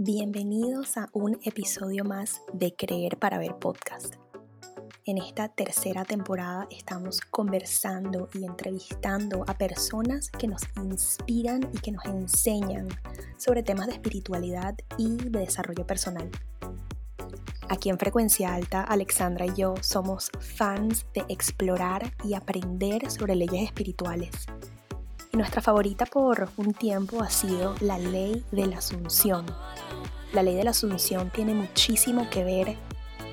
Bienvenidos a un episodio más de Creer para Ver podcast. En esta tercera temporada estamos conversando y entrevistando a personas que nos inspiran y que nos enseñan sobre temas de espiritualidad y de desarrollo personal. Aquí en Frecuencia Alta, Alexandra y yo somos fans de explorar y aprender sobre leyes espirituales. Y nuestra favorita por un tiempo ha sido la ley de la Asunción, la ley de la asunción tiene muchísimo que ver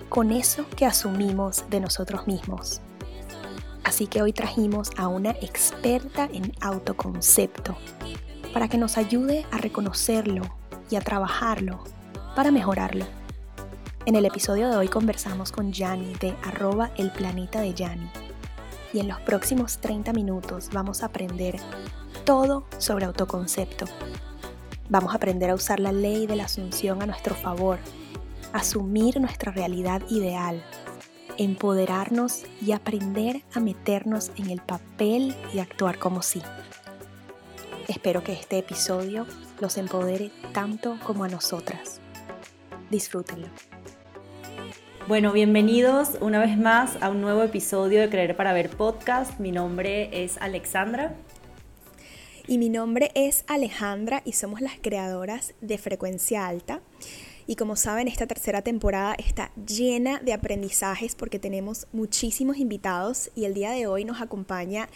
con eso que asumimos de nosotros mismos. Así que hoy trajimos a una experta en autoconcepto para que nos ayude a reconocerlo y a trabajarlo para mejorarlo. En el episodio de hoy conversamos con Yanni de arroba el planeta de Yanni y en los próximos 30 minutos vamos a aprender todo sobre autoconcepto Vamos a aprender a usar la ley de la asunción a nuestro favor, asumir nuestra realidad ideal, empoderarnos y aprender a meternos en el papel y actuar como sí. Espero que este episodio los empodere tanto como a nosotras. Disfrútenlo. Bueno, bienvenidos una vez más a un nuevo episodio de Creer para Ver podcast. Mi nombre es Alexandra y mi nombre es Alejandra y somos las creadoras de Frecuencia Alta. Y como saben, esta tercera temporada está llena de aprendizajes porque tenemos muchísimos invitados y el día de hoy nos acompaña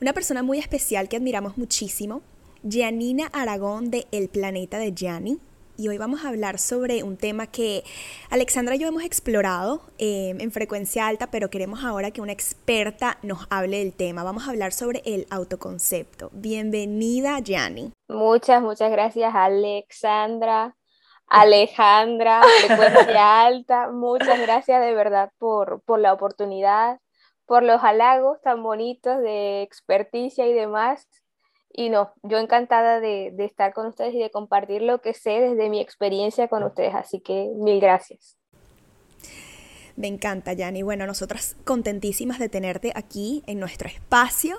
una persona muy especial que admiramos muchísimo, Gianina Aragón de El Planeta de Gianni y hoy vamos a hablar sobre un tema que Alexandra y yo hemos explorado eh, en frecuencia alta, pero queremos ahora que una experta nos hable del tema. Vamos a hablar sobre el autoconcepto. Bienvenida, Gianni. Muchas, muchas gracias, Alexandra. Alejandra, frecuencia alta, muchas gracias de verdad por, por la oportunidad, por los halagos tan bonitos de experticia y demás y no, yo encantada de, estar con ustedes y de compartir lo que sé desde mi experiencia con ustedes, así que mil gracias. Me encanta, Yani. Bueno, nosotras contentísimas de tenerte aquí en nuestro espacio.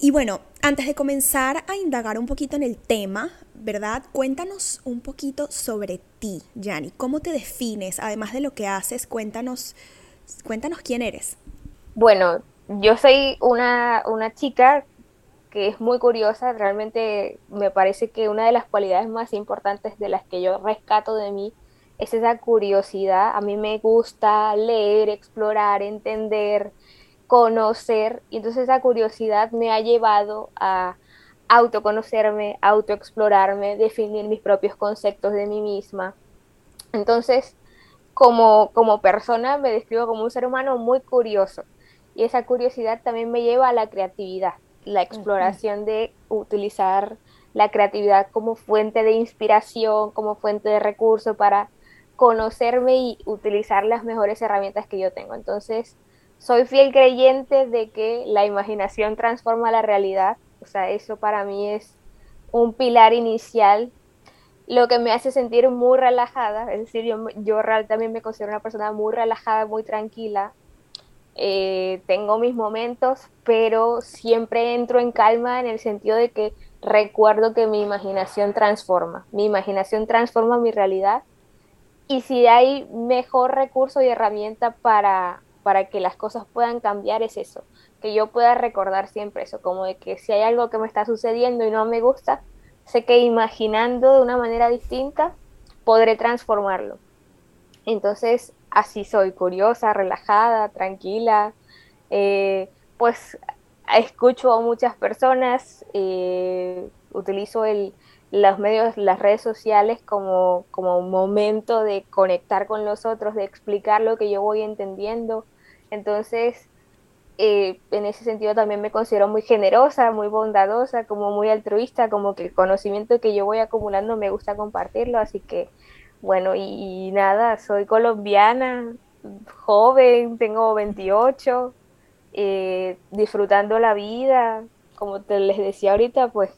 Y bueno, antes de comenzar a indagar un poquito en el tema, ¿verdad? Cuéntanos un poquito sobre ti, Yani. ¿Cómo te defines? Además de lo que haces, cuéntanos, cuéntanos quién eres. Bueno, yo soy una, una chica que es muy curiosa, realmente me parece que una de las cualidades más importantes de las que yo rescato de mí es esa curiosidad. A mí me gusta leer, explorar, entender, conocer, y entonces esa curiosidad me ha llevado a autoconocerme, autoexplorarme, definir mis propios conceptos de mí misma. Entonces, como, como persona me describo como un ser humano muy curioso y esa curiosidad también me lleva a la creatividad la exploración de utilizar la creatividad como fuente de inspiración, como fuente de recurso para conocerme y utilizar las mejores herramientas que yo tengo. Entonces, soy fiel creyente de que la imaginación transforma la realidad. O sea, eso para mí es un pilar inicial, lo que me hace sentir muy relajada. Es decir, yo, yo también me considero una persona muy relajada, muy tranquila, eh, tengo mis momentos, pero siempre entro en calma en el sentido de que recuerdo que mi imaginación transforma, mi imaginación transforma mi realidad y si hay mejor recurso y herramienta para, para que las cosas puedan cambiar es eso, que yo pueda recordar siempre eso, como de que si hay algo que me está sucediendo y no me gusta, sé que imaginando de una manera distinta podré transformarlo. Entonces, así soy, curiosa, relajada, tranquila. Eh, pues escucho a muchas personas, eh, utilizo el, los medios, las redes sociales como, como un momento de conectar con los otros, de explicar lo que yo voy entendiendo. Entonces, eh, en ese sentido también me considero muy generosa, muy bondadosa, como muy altruista, como que el conocimiento que yo voy acumulando me gusta compartirlo, así que bueno, y, nada, soy colombiana, joven, tengo 28, eh, disfrutando la vida, como te les decía ahorita, pues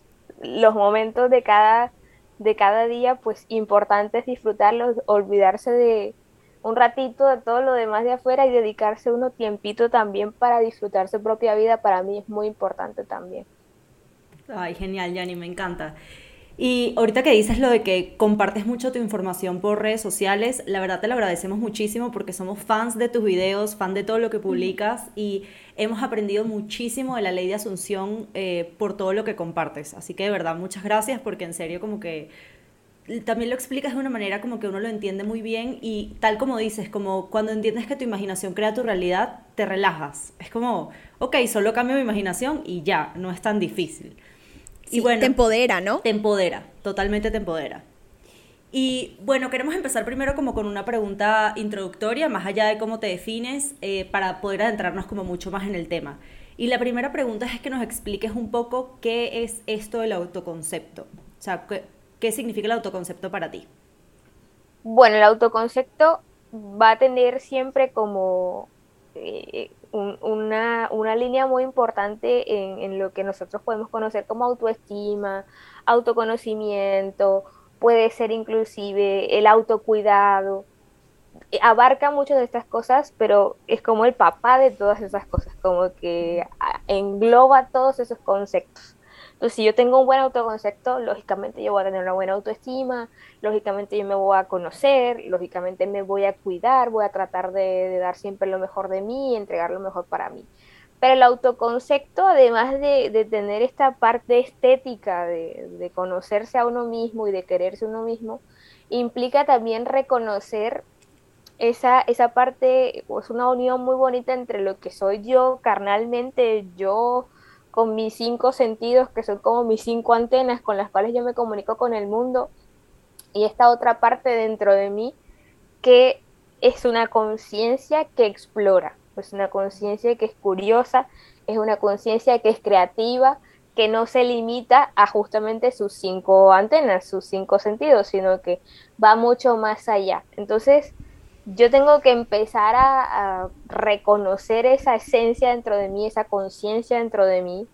los momentos de cada, de cada día, pues importantes disfrutarlos, olvidarse de un ratito de todo lo demás de afuera y dedicarse uno tiempito también para disfrutar su propia vida, para mí es muy importante también. Ay, genial, Yanni, me encanta. Y ahorita que dices lo de que compartes mucho tu información por redes sociales, la verdad te lo agradecemos muchísimo porque somos fans de tus videos, fan de todo lo que publicas y hemos aprendido muchísimo de la ley de Asunción eh, por todo lo que compartes. Así que de verdad, muchas gracias porque en serio como que también lo explicas de una manera como que uno lo entiende muy bien y tal como dices, como cuando entiendes que tu imaginación crea tu realidad, te relajas. Es como, ok, solo cambio mi imaginación y ya, no es tan difícil. Y bueno, te empodera, ¿no? Te empodera, totalmente te empodera. Y bueno, queremos empezar primero como con una pregunta introductoria, más allá de cómo te defines, eh, para poder adentrarnos como mucho más en el tema. Y la primera pregunta es que nos expliques un poco qué es esto del autoconcepto. O sea, ¿qué significa el autoconcepto para ti? Bueno, el autoconcepto va a tener siempre como eh, una, línea muy importante en, lo que nosotros podemos conocer como autoestima, autoconocimiento, puede ser inclusive el autocuidado. Eh, abarca muchas de estas cosas, pero es como el papá de todas esas cosas, como que engloba todos esos conceptos. Entonces, si yo tengo un buen autoconcepto, lógicamente yo voy a tener una buena autoestima, lógicamente yo me voy a conocer, lógicamente me voy a cuidar, voy a tratar de, dar siempre lo mejor de mí entregar lo mejor para mí. Pero el autoconcepto, además de, tener esta parte estética de, conocerse a uno mismo y de quererse a uno mismo, implica también reconocer esa, esa parte, es pues, una unión muy bonita entre lo que soy yo carnalmente, yo con mis cinco sentidos, que son como mis cinco antenas con las cuales yo me comunico con el mundo, y esta otra parte dentro de mí que es una conciencia que explora, es una conciencia que es curiosa, es una conciencia que es creativa, que no se limita a justamente sus cinco antenas, sus cinco sentidos, sino que va mucho más allá. Entonces, yo tengo que empezar a, reconocer esa esencia dentro de mí, esa conciencia dentro de mí,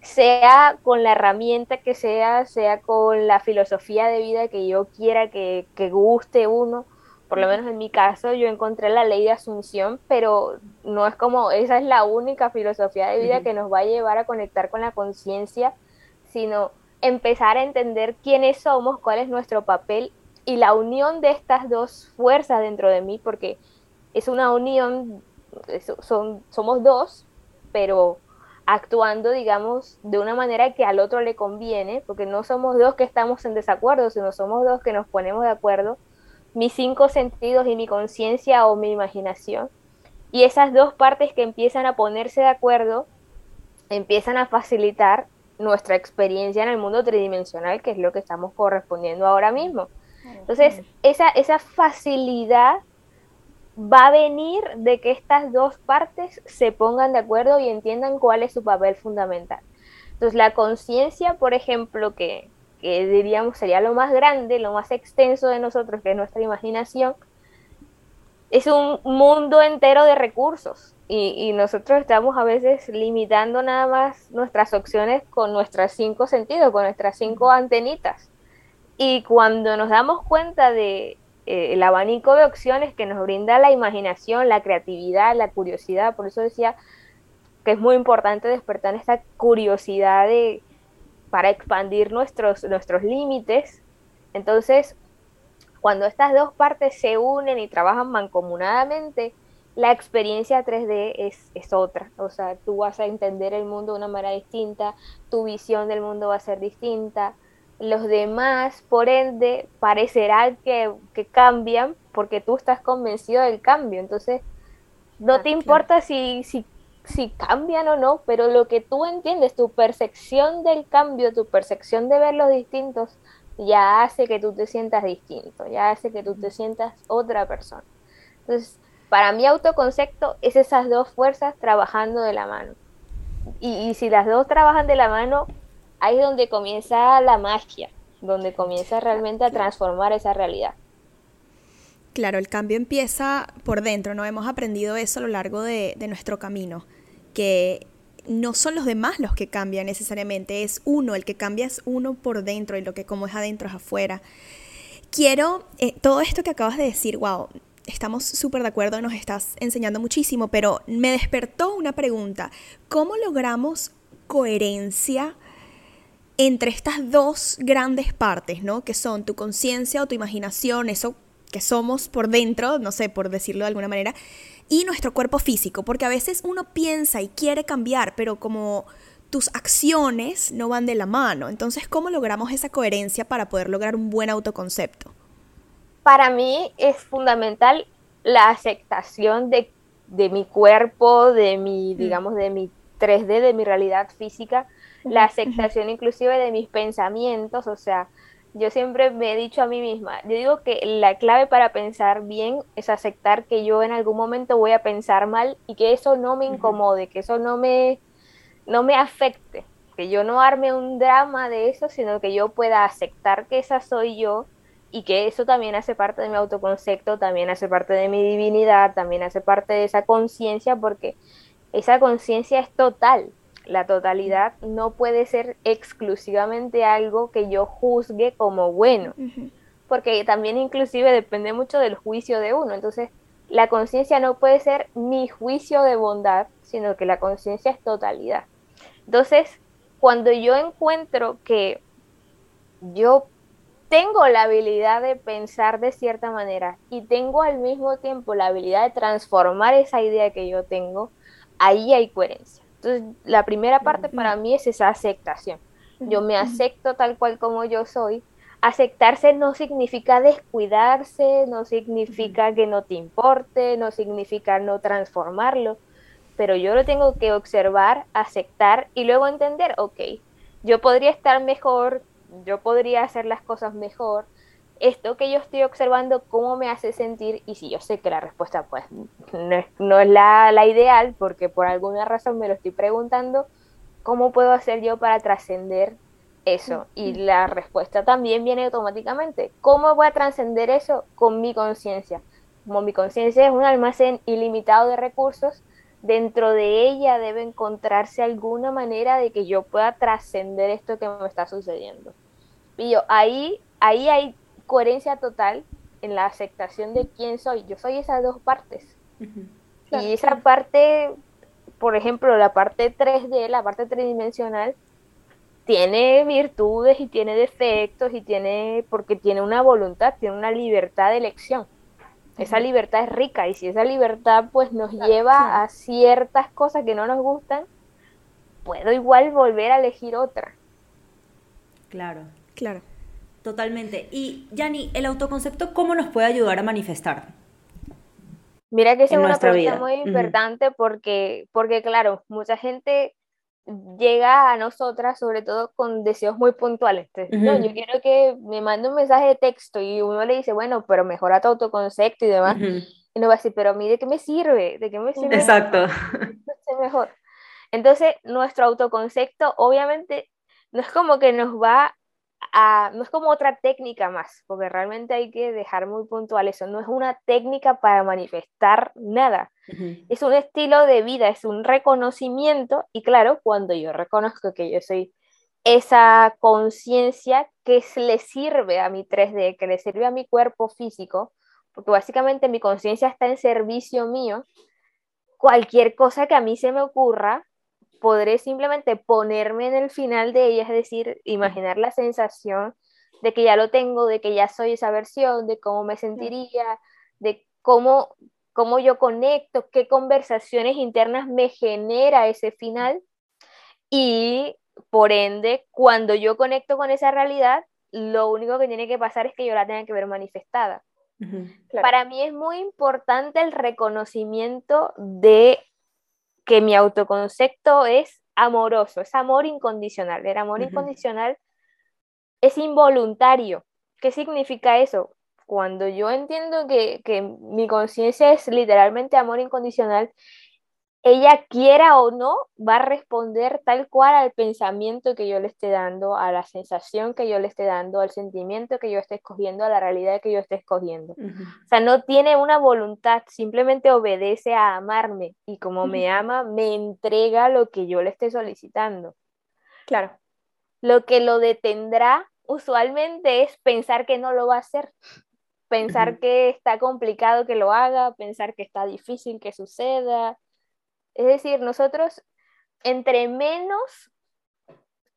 sea con la herramienta que sea, sea con la filosofía de vida que yo quiera que, que guste uno. Por lo menos en mi caso, yo encontré la ley de asunción, pero no es como esa es la única filosofía de vida que nos va a llevar a conectar con la conciencia, sino empezar a entender quiénes somos, cuál es nuestro papel y la unión de estas dos fuerzas dentro de mí, porque es una unión, son, somos dos, pero actuando, digamos, de una manera que al otro le conviene, porque no somos dos que estamos en desacuerdo, sino somos dos que nos ponemos de acuerdo, mis cinco sentidos y mi conciencia o mi imaginación. Y esas dos partes que empiezan a ponerse de acuerdo, empiezan a facilitar nuestra experiencia en el mundo tridimensional, que es lo que estamos correspondiendo ahora mismo. Entonces, esa, esa facilidad va a venir de que estas dos partes se pongan de acuerdo y entiendan cuál es su papel fundamental. Entonces, la conciencia, por ejemplo, que, que, diríamos sería lo más grande, lo más extenso de nosotros, que es nuestra imaginación, es un mundo entero de recursos y, nosotros estamos a veces limitando nada más nuestras opciones con nuestros cinco sentidos, con nuestras cinco antenitas. Y cuando nos damos cuenta de eh, el abanico de opciones que nos brinda la imaginación, la creatividad, la curiosidad, por eso decía que es muy importante despertar esta curiosidad de, para expandir nuestros, nuestros límites. Entonces, cuando estas dos partes se unen y trabajan mancomunadamente, la experiencia 3D es, es, otra. O sea, tú vas a entender el mundo de una manera distinta, tu visión del mundo va a ser distinta, los demás, por ende, parecerá que, cambian porque tú estás convencido del cambio. Entonces, no te importa si, si, si cambian o no, pero lo que tú entiendes, tu percepción del cambio, tu percepción de ver los distintos, ya hace que tú te sientas distinto, ya hace que tú te sientas otra persona. Entonces, para mi autoconcepto es esas dos fuerzas trabajando de la mano. Y, y si las dos trabajan de la mano, ahí es donde comienza la magia, donde comienza realmente a transformar esa realidad. Claro, el cambio empieza por dentro, ¿no? Hemos aprendido eso a lo largo de, nuestro camino, que no son los demás los que cambian necesariamente, es uno, el que cambia es uno por dentro y lo que como es adentro es afuera. Quiero, eh, todo esto que acabas de decir, wow, estamos súper de acuerdo, nos estás enseñando muchísimo, pero me despertó una pregunta, ¿cómo logramos coherencia entre estas dos grandes partes, ¿no? Que son tu conciencia o tu imaginación, eso que somos por dentro, no sé, por decirlo de alguna manera, y nuestro cuerpo físico, porque a veces uno piensa y quiere cambiar, pero como tus acciones no van de la mano. Entonces, ¿cómo logramos esa coherencia para poder lograr un buen autoconcepto? Para mí es fundamental la aceptación de, de mi cuerpo, de mi, mm. digamos, de mi 3D, de mi realidad física, la aceptación inclusive de mis pensamientos, o sea, yo siempre me he dicho a mí misma, yo digo que la clave para pensar bien es aceptar que yo en algún momento voy a pensar mal y que eso no me incomode, que eso no me, no me afecte, que yo no arme un drama de eso, sino que yo pueda aceptar que esa soy yo y que eso también hace parte de mi autoconcepto, también hace parte de mi divinidad, también hace parte de esa conciencia, porque esa conciencia es total. La totalidad no puede ser exclusivamente algo que yo juzgue como bueno, porque también inclusive depende mucho del juicio de uno. Entonces, la conciencia no puede ser mi juicio de bondad, sino que la conciencia es totalidad. Entonces, cuando yo encuentro que yo tengo la habilidad de pensar de cierta manera y tengo al mismo tiempo la habilidad de transformar esa idea que yo tengo, ahí hay coherencia. Entonces, la primera parte para mí es esa aceptación. Yo me acepto tal cual como yo soy. Aceptarse no significa descuidarse, no significa que no te importe, no significa no transformarlo, pero yo lo tengo que observar, aceptar y luego entender, ok, yo podría estar mejor, yo podría hacer las cosas mejor, esto que yo estoy observando, cómo me hace sentir, y si yo sé que la respuesta pues no es, la, la, ideal, porque por alguna razón me lo estoy preguntando, ¿cómo puedo hacer yo para trascender eso? Y la respuesta también viene automáticamente. ¿Cómo voy a trascender eso? Con mi conciencia. Como mi conciencia es un almacén ilimitado de recursos, dentro de ella debe encontrarse alguna manera de que yo pueda trascender esto que me está sucediendo. Y yo, ahí, ahí hay coherencia total en la aceptación de quién soy. Yo soy esas dos partes. y esa parte, por ejemplo, la parte 3D, la parte tridimensional, tiene virtudes y tiene defectos y tiene, porque tiene una voluntad, tiene una libertad de elección. Esa libertad es rica y si esa libertad pues nos lleva a ciertas cosas que no nos gustan, puedo igual volver a elegir otra. Claro. Claro. Totalmente. Y Yani, ¿el autoconcepto cómo nos puede ayudar a manifestar? Mira que es una pregunta muy importante porque, porque, claro, mucha gente llega a nosotras sobre todo con deseos muy puntuales. no, yo quiero que me mande un mensaje de texto y uno le dice, bueno, pero mejora tu autoconcepto y demás. Y uno va a decir, pero a mí de qué me sirve, de qué me sirve. Exacto. mejor. Entonces, nuestro autoconcepto obviamente no es como que nos va no es como otra técnica más, porque realmente hay que dejar muy puntual eso, no es una técnica para manifestar nada, es un estilo de vida, es un reconocimiento. Y claro, cuando yo reconozco que yo soy esa conciencia que le sirve a mi 3D, que le sirve a mi cuerpo físico, porque básicamente mi conciencia está en servicio mío, cualquier cosa que a mí se me ocurra, podré simplemente ponerme en el final de ella, es decir, imaginar la sensación de que ya lo tengo, de que ya soy esa versión, de cómo me sentiría, de cómo, cómo yo conecto, qué conversaciones internas me genera ese final. Y por ende, cuando yo conecto con esa realidad, lo único que tiene que pasar es que yo la tenga que ver manifestada. Para mí es muy importante el reconocimiento de que mi autoconcepto es amoroso, es amor incondicional. El amor incondicional es involuntario. ¿Qué significa eso? Cuando yo entiendo que, que mi conciencia es literalmente amor incondicional, ella quiera o no, va a responder tal cual al pensamiento que yo le esté dando, a la sensación que yo le esté dando, al sentimiento que yo esté escogiendo, a la realidad que yo esté escogiendo. O sea, no tiene una voluntad, simplemente obedece a amarme y como me ama, me entrega lo que yo le esté solicitando. Claro. Lo que lo detendrá usualmente es pensar que no lo va a hacer, pensar que está complicado que lo haga, pensar que está difícil que suceda es decir, nosotros entre menos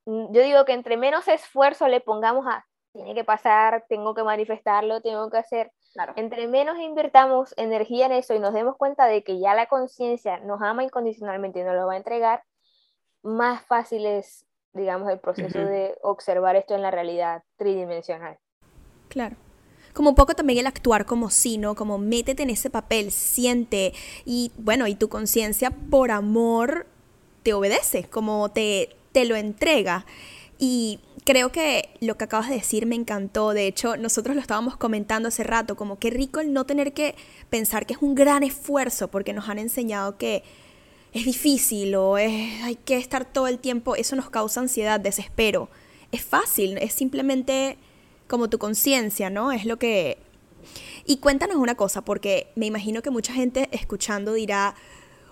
mm, yo digo que entre menos esfuerzo le pongamos a, tiene que pasar, tengo que manifestarlo, tengo que hacer, entre menos invirtamos energía en eso y nos demos cuenta de que ya la conciencia nos ama incondicionalmente y nos lo va a entregar, más fácil es, digamos, el proceso de observar esto en la realidad tridimensional. Claro como un poco también el actuar como sí, ¿no? Como métete en ese papel, siente y bueno, y tu conciencia por amor te obedece, como te, te lo entrega. Y creo que lo que acabas de decir me encantó. De hecho, nosotros lo estábamos comentando hace rato, como qué rico el no tener que pensar que es un gran esfuerzo, porque nos han enseñado que es difícil o es, hay que estar todo el tiempo. Eso nos causa ansiedad, desespero. Es fácil, es simplemente como tu conciencia, ¿no? Es lo que... Y cuéntanos una cosa, porque me imagino que mucha gente escuchando dirá,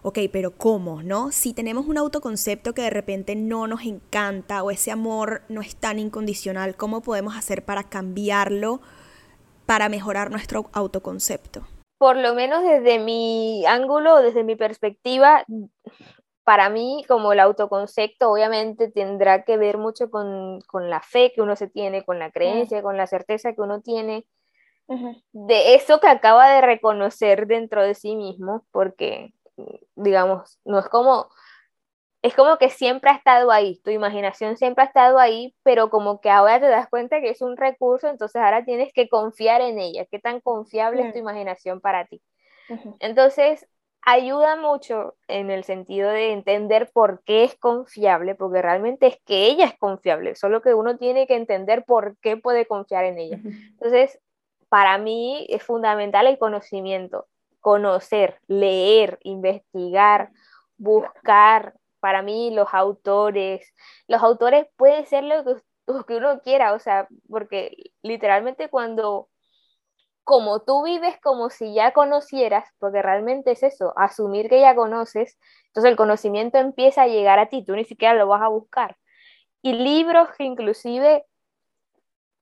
ok, pero ¿cómo, no? Si tenemos un autoconcepto que de repente no nos encanta o ese amor no es tan incondicional, ¿cómo podemos hacer para cambiarlo, para mejorar nuestro autoconcepto? Por lo menos desde mi ángulo, desde mi perspectiva, para mí, como el autoconcepto, obviamente tendrá que ver mucho con, la fe que uno se tiene, con la creencia, con la certeza que uno tiene de eso que acaba de reconocer dentro de sí mismo, porque, digamos, no es como, es como que siempre ha estado ahí, tu imaginación siempre ha estado ahí, pero como que ahora te das cuenta que es un recurso, entonces ahora tienes que confiar en ella, qué tan confiable es tu imaginación para ti. Entonces, ayuda mucho en el sentido de entender por qué es confiable, porque realmente es que ella es confiable, solo que uno tiene que entender por qué puede confiar en ella. Entonces, para mí es fundamental el conocimiento, conocer, leer, investigar, buscar. Para mí los autores, los autores pueden ser lo que, lo que uno quiera, o sea, porque literalmente cuando como tú vives como si ya conocieras, porque realmente es eso, asumir que ya conoces, entonces el conocimiento empieza a llegar a ti, tú ni siquiera lo vas a buscar. Y libros que inclusive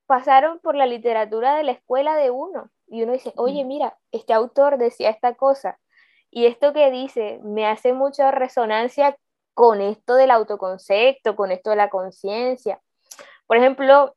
pasaron por la literatura de la escuela de uno, y uno dice, oye, mira, este autor decía esta cosa, y esto que dice me hace mucha resonancia con esto del autoconcepto, con esto de la conciencia. Por ejemplo,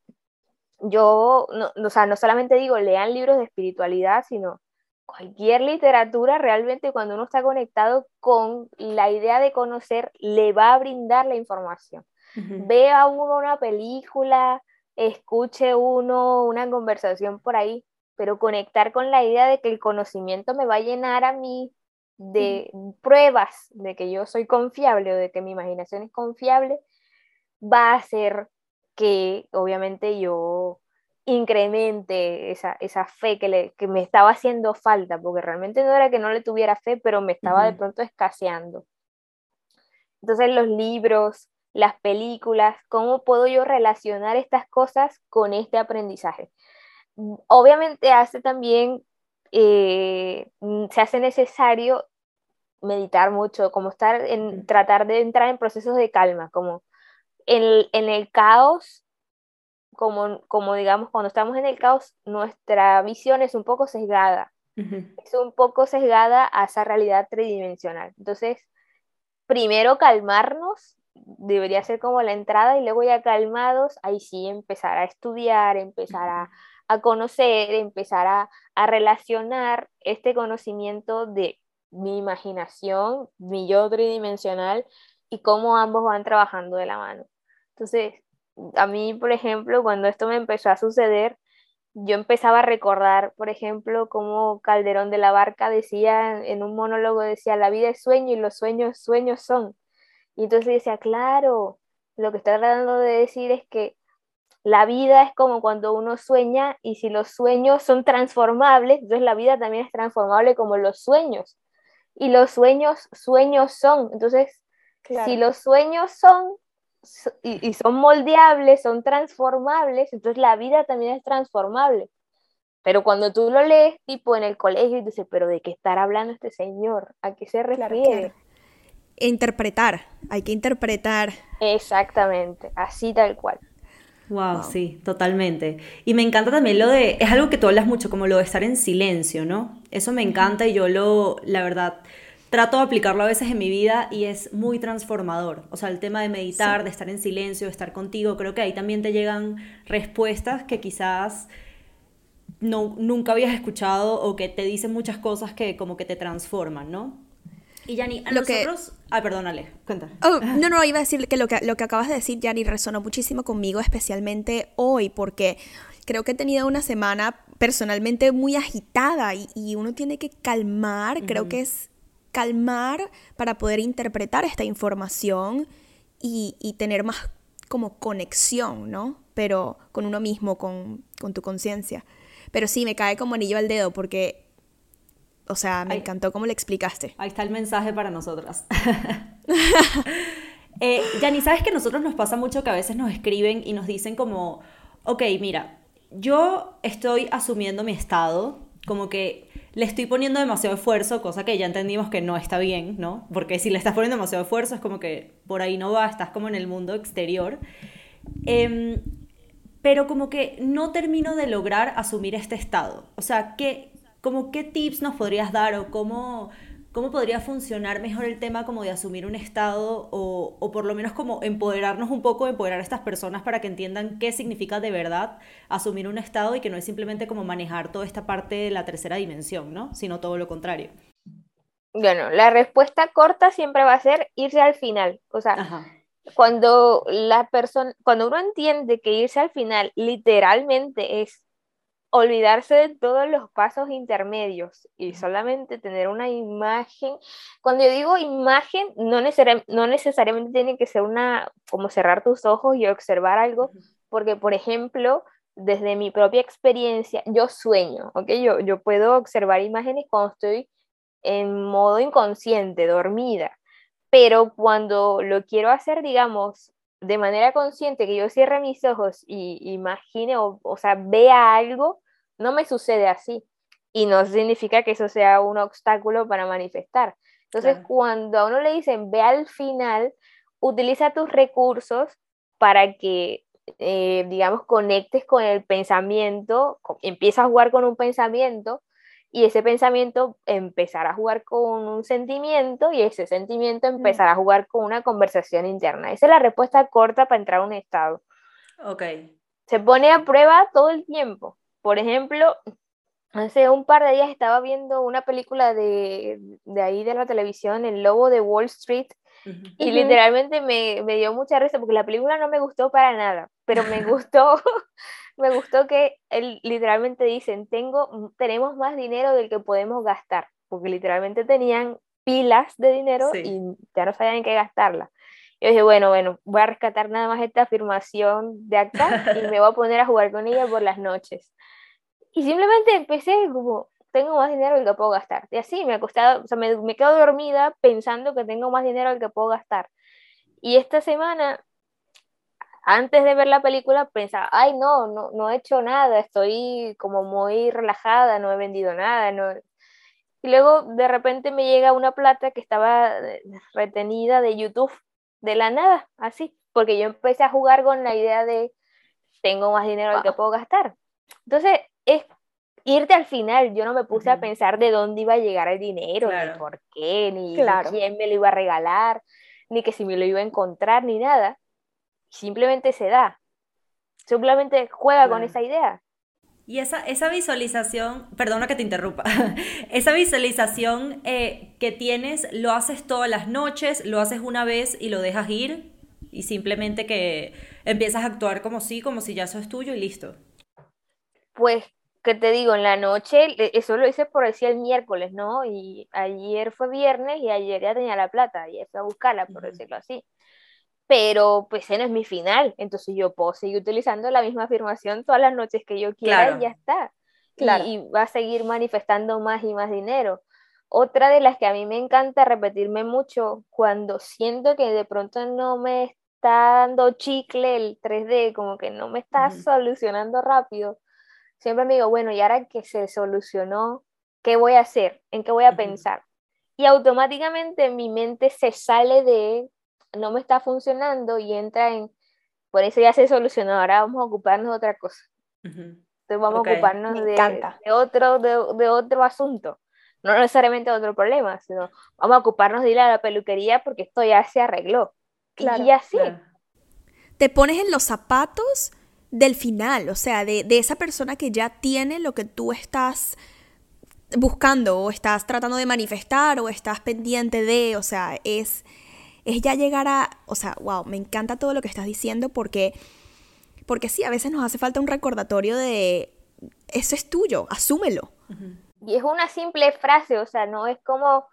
yo, no, o sea, no solamente digo lean libros de espiritualidad, sino cualquier literatura realmente cuando uno está conectado con la idea de conocer, le va a brindar la información. Vea uno una película, escuche uno una conversación por ahí, pero conectar con la idea de que el conocimiento me va a llenar a mí de pruebas de que yo soy confiable o de que mi imaginación es confiable, va a ser que obviamente yo incremente esa, fe que, le, me estaba haciendo falta, porque realmente no era que no le tuviera fe, pero me estaba de pronto escaseando. Entonces los libros, las películas, ¿cómo puedo yo relacionar estas cosas con este aprendizaje? Obviamente hace también, eh, se hace necesario meditar mucho, como estar en, tratar de entrar en procesos de calma, como en, el caos, como, como digamos, cuando estamos en el caos, nuestra visión es un poco sesgada. Es un poco sesgada a esa realidad tridimensional. Entonces, primero calmarnos, debería ser como la entrada, y luego ya calmados, ahí sí empezar a estudiar, empezar a, a conocer, empezar a, a, relacionar este conocimiento de mi imaginación, mi yo tridimensional, y cómo ambos van trabajando de la mano. Entonces, a mí, por ejemplo, cuando esto me empezó a suceder, yo empezaba a recordar, por ejemplo, cómo Calderón de la Barca decía en un monólogo, decía, la vida es sueño y los sueños, sueños son. Y entonces decía, claro, lo que está tratando de decir es que la vida es como cuando uno sueña y si los sueños son transformables, entonces la vida también es transformable como los sueños. Y los sueños, sueños son. Entonces, si los sueños son, y, son moldeables, son transformables, entonces la vida también es transformable. Pero cuando tú lo lees, tipo en el colegio, y dices, pero ¿de qué estará hablando este señor? ¿A qué se refiere? Interpretar, hay que interpretar. Exactamente, así tal cual. Wow, sí, totalmente. Y me encanta también lo de, es algo que tú hablas mucho, como lo de estar en silencio, ¿no? Eso me encanta y yo lo, la verdad, trato de aplicarlo a veces en mi vida y es muy transformador. O sea, el tema de meditar, de estar en silencio, de estar contigo, creo que ahí también te llegan respuestas que quizás no, nunca habías escuchado o que te dicen muchas cosas que como que te transforman, ¿no? Y Yanni, a nosotros... Ah, perdónale, cuéntame. Oh, no, no, iba a decir que lo, que lo que acabas de decir, Yanni, resonó muchísimo conmigo, especialmente hoy, porque creo que he tenido una semana personalmente muy agitada y, uno tiene que calmar, creo que es calmar para poder interpretar esta información y, y tener más como conexión, ¿no? Pero con uno mismo, con, con tu conciencia. Pero sí, me cae como anillo al dedo porque, o sea, me encantó cómo le explicaste. Ahí está el mensaje para nosotras. eh, ni ¿sabes que a nosotros nos pasa mucho que a veces nos escriben y nos dicen como, ok, mira, yo estoy asumiendo mi estado, como que le estoy poniendo demasiado esfuerzo, cosa que ya entendimos que no está bien, ¿no? Porque si le estás poniendo demasiado esfuerzo es como que por ahí no va, estás como en el mundo exterior. Eh, pero como que no termino de lograr asumir este estado. O sea, ¿qué, como qué tips nos podrías dar o cómo, cómo podría funcionar mejor el tema como de asumir un estado o, o, por lo menos como empoderarnos un poco, empoderar a estas personas para que entiendan qué significa de verdad asumir un estado y que no es simplemente como manejar toda esta parte de la tercera dimensión, ¿no? Sino todo lo contrario. Bueno, la respuesta corta siempre va a ser irse al final. O sea, cuando la persona, cuando uno entiende que irse al final literalmente es olvidarse de todos los pasos intermedios y solamente tener una imagen. Cuando yo digo imagen, no, no necesariamente tiene que ser una, como cerrar tus ojos y observar algo, porque, por ejemplo, desde mi propia experiencia, yo sueño, ¿ok? Yo, yo puedo observar imágenes cuando estoy en modo inconsciente, dormida pero cuando lo quiero hacer, digamos, de manera consciente, que yo cierre mis ojos y imagine o, o sea, vea algo, no me sucede así. Y no significa que eso sea un obstáculo para manifestar. Entonces, cuando a uno le dicen, ve al final, utiliza tus recursos para que, eh, digamos, conectes con el pensamiento, empieza a jugar con un pensamiento y ese pensamiento empezará a jugar con un sentimiento y ese sentimiento empezará a jugar con una conversación interna. Esa es la respuesta corta para entrar a un estado. Ok. Se pone a prueba todo el tiempo. Por ejemplo, hace un par de días estaba viendo una película de, de ahí de la televisión, El Lobo de Wall Street, y literalmente me, me, dio mucha risa porque la película no me gustó para nada, pero me gustó, me gustó que él literalmente dicen, tengo, tenemos más dinero del que podemos gastar, porque literalmente tenían pilas de dinero y ya no sabían en qué gastarla. Yo dije, bueno, bueno, voy a rescatar nada más esta afirmación de acá y me voy a poner a jugar con ella por las noches. Y simplemente empecé como, tengo más dinero del que puedo gastar. Y así me ha costado, o sea, me, me quedo dormida pensando que tengo más dinero del que puedo gastar. Y esta semana, antes de ver la película, pensaba, ay, no, no, no he hecho nada, estoy como muy relajada, no he vendido nada. No... Y luego de repente me llega una plata que estaba eh, retenida de YouTube, de la nada, así, porque yo empecé a jugar con la idea de, tengo más dinero del que puedo gastar. Entonces, es irte al final, yo no me puse a pensar de dónde iba a llegar el dinero, ni por qué, ni quién me lo iba a regalar, ni que si me lo iba a encontrar, ni nada. Simplemente se da. Simplemente juega con esa idea. Y esa, esa visualización, perdona que te interrumpa, esa visualización eh, que tienes, ¿lo haces todas las noches, lo haces una vez y lo dejas ir? Y simplemente que empiezas a actuar como si, como si ya eso es tuyo y listo. Pues que te digo, en la noche, eso lo hice por decir el miércoles, ¿no? Y ayer fue viernes y ayer ya tenía la plata, y fui a buscarla, por decirlo así. Pero pues ese no es mi final, entonces yo puedo seguir utilizando la misma afirmación todas las noches que yo quiera y ya está. Claro. Y, y va a seguir manifestando más y más dinero. Otra de las que a mí me encanta repetirme mucho cuando siento que de pronto no me está dando chicle el 3D, como que no me está solucionando rápido, siempre me digo, bueno, y ahora que se solucionó, ¿qué voy a hacer? ¿En qué voy a pensar? Y automáticamente mi mente se sale de, no me está funcionando y entra en, por eso ya se solucionó, ahora vamos a ocuparnos de otra cosa. Entonces vamos a ocuparnos de, de, otro, de, otro asunto. no necesariamente otro problema, sino vamos a ocuparnos de ir a la peluquería porque esto ya se arregló. Claro, y así. Te pones en los zapatos del final, o sea, de, de esa persona que ya tiene lo que tú estás buscando o estás tratando de manifestar o estás pendiente de, o sea, es, es ya llegar a, o sea, wow, me encanta todo lo que estás diciendo porque, porque sí, a veces nos hace falta un recordatorio de, eso es tuyo, asúmelo. Y es una simple frase, o sea, no es como,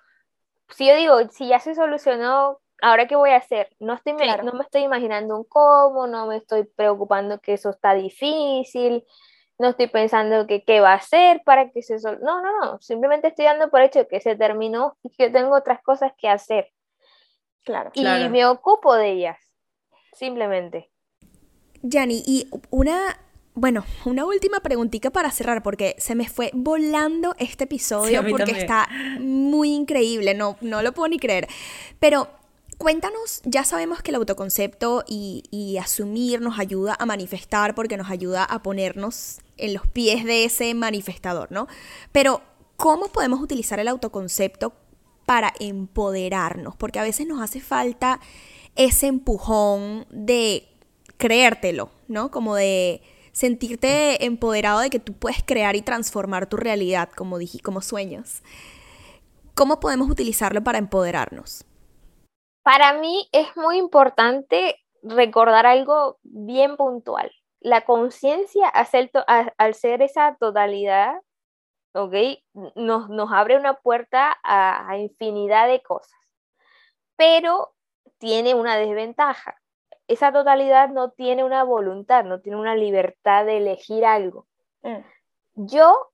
si yo digo, si ya se solucionó, ¿ahora qué voy a hacer? No, estoy, no me estoy imaginando un cómo, no me estoy preocupando que eso está difícil, no estoy pensando que qué va a hacer para que se... Sol no, no, no, simplemente estoy dando por hecho que se terminó y que tengo otras cosas que hacer. Claro. Y me ocupo de ellas, simplemente. Yani, y una, bueno, una última preguntita para cerrar, porque se me fue volando este episodio porque está muy increíble, no, no lo puedo ni creer. Pero Cuéntanos, ya sabemos que el autoconcepto y, asumir nos ayuda a manifestar porque nos ayuda a ponernos en los pies de ese manifestador, ¿no? Pero, ¿cómo podemos utilizar el autoconcepto para empoderarnos? Porque a veces nos hace falta ese empujón de creértelo, ¿no? Como de sentirte empoderado de que tú puedes crear y transformar tu realidad, como dije, como sueños. ¿Cómo podemos utilizarlo para empoderarnos? Para mí es muy importante recordar algo bien puntual. La conciencia, al ser esa totalidad, ¿ok? Nos, nos abre una puerta a, a infinidad de cosas, pero tiene una desventaja. Esa totalidad no tiene una voluntad, no tiene una libertad de elegir algo. Mm. Yo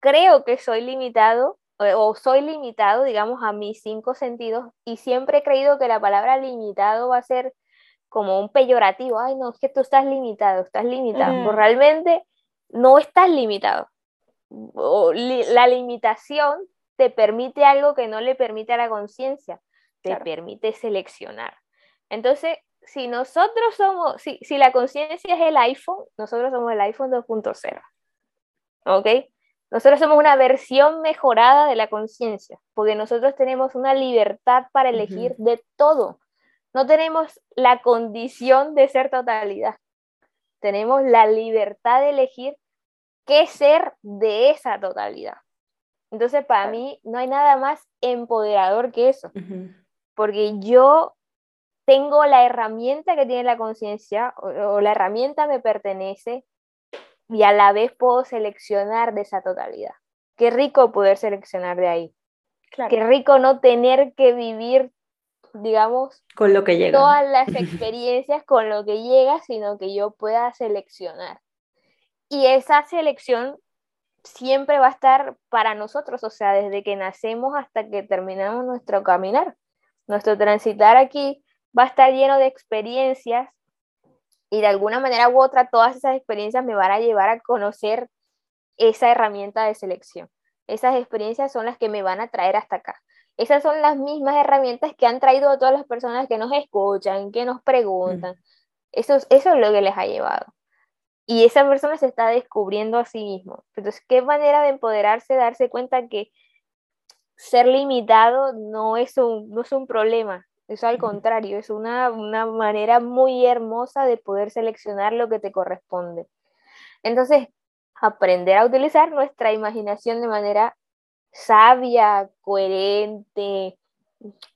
creo que soy limitado o soy limitado, digamos, a mis cinco sentidos y siempre he creído que la palabra limitado va a ser como un peyorativo, ay, no, es que tú estás limitado, estás limitado, pues realmente no estás limitado. La limitación te permite algo que no le permite a la conciencia, te permite seleccionar. Entonces, si nosotros somos, si, si la conciencia es el iPhone, nosotros somos el iPhone 2.0. ¿Ok? Nosotros somos una versión mejorada de la conciencia, porque nosotros tenemos una libertad para elegir de todo. No tenemos la condición de ser totalidad. Tenemos la libertad de elegir qué ser de esa totalidad. Entonces, para mí, no hay nada más empoderador que eso, porque yo tengo la herramienta que tiene la conciencia, o, la herramienta me pertenece, y a la vez puedo seleccionar de esa totalidad. Qué rico poder seleccionar de ahí. Qué rico no tener que vivir, digamos, con lo que llega. Todas las experiencias con lo que llega, sino que yo pueda seleccionar. Y esa selección siempre va a estar para nosotros, o sea, desde que nacemos hasta que terminamos nuestro caminar. Nuestro transitar aquí va a estar lleno de experiencias y de alguna manera u otra todas esas experiencias me van a llevar a conocer esa herramienta de selección. Esas experiencias son las que me van a traer hasta acá. Esas son las mismas herramientas que han traído a todas las personas que nos escuchan, que nos preguntan. Eso, eso es lo que les ha llevado. Y esa persona se está descubriendo a sí mismo. Entonces, ¿qué manera de empoderarse, darse cuenta que ser limitado no es un, no es un problema, eso al contrario, es una, manera muy hermosa de poder seleccionar lo que te corresponde. Entonces, aprender a utilizar nuestra imaginación de manera sabia, coherente,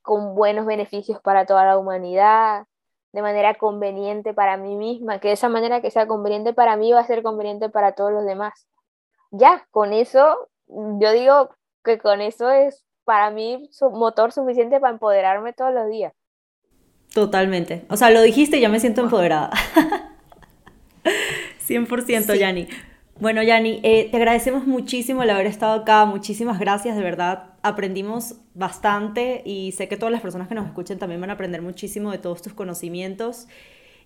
con buenos beneficios para toda la humanidad, de manera conveniente para mí misma, que de esa manera que sea conveniente para mí va a ser conveniente para todos los demás. Ya, con eso, yo digo que con eso es para mí su motor suficiente para empoderarme todos los días. Totalmente. O sea, lo dijiste y ya me siento empoderada. 100%, Yani. Bueno, Yani, eh, te agradecemos muchísimo el haber estado acá. Muchísimas gracias, de verdad. Aprendimos bastante y sé que todas las personas que nos escuchen también van a aprender muchísimo de todos tus conocimientos.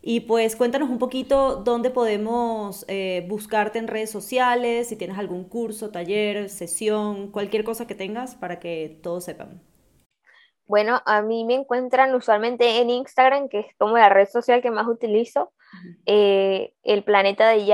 Y pues cuéntanos un poquito dónde podemos eh, buscarte en redes sociales, si tienes algún curso, taller, sesión, cualquier cosa que tengas para que todos sepan. Bueno, a mí me encuentran usualmente en Instagram, que es como la red social que más utilizo, eh, el planeta de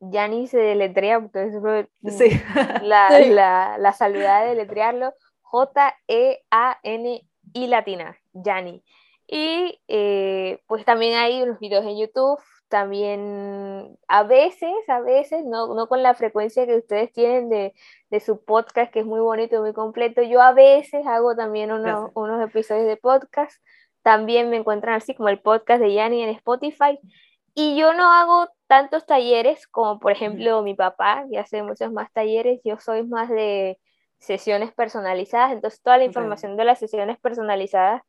Yani se deletrea, porque sí. la, la, la salvedad de deletrearlo, J-E-A-N-I latina, Yani. Y eh, pues también hay unos videos en YouTube, también a veces, a veces, no, no con la frecuencia que ustedes tienen de, de, su podcast, que es muy bonito, muy completo, yo a veces hago también unos, unos episodios de podcast, también me encuentran así como el podcast de Yani en Spotify, y yo no hago tantos talleres como por ejemplo mi papá, que hace muchos más talleres, yo soy más de sesiones personalizadas, entonces toda la información de las sesiones personalizadas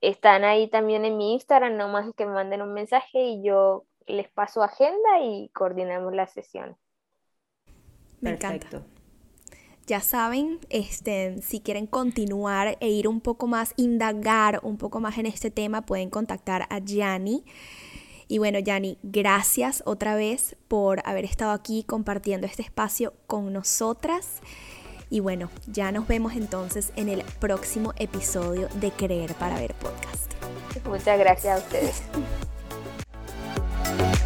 están ahí también en mi Instagram, no más que me manden un mensaje y yo les paso agenda y coordinamos la sesión. Me encanta. Ya saben, este, si quieren continuar e ir un poco más, indagar un poco más en este tema, pueden contactar a Gianni. Y bueno, Yani, gracias otra vez por haber estado aquí compartiendo este espacio con nosotras. Y bueno, ya nos vemos entonces en el próximo episodio de Creer para Ver Podcast. Muchas gracias a ustedes.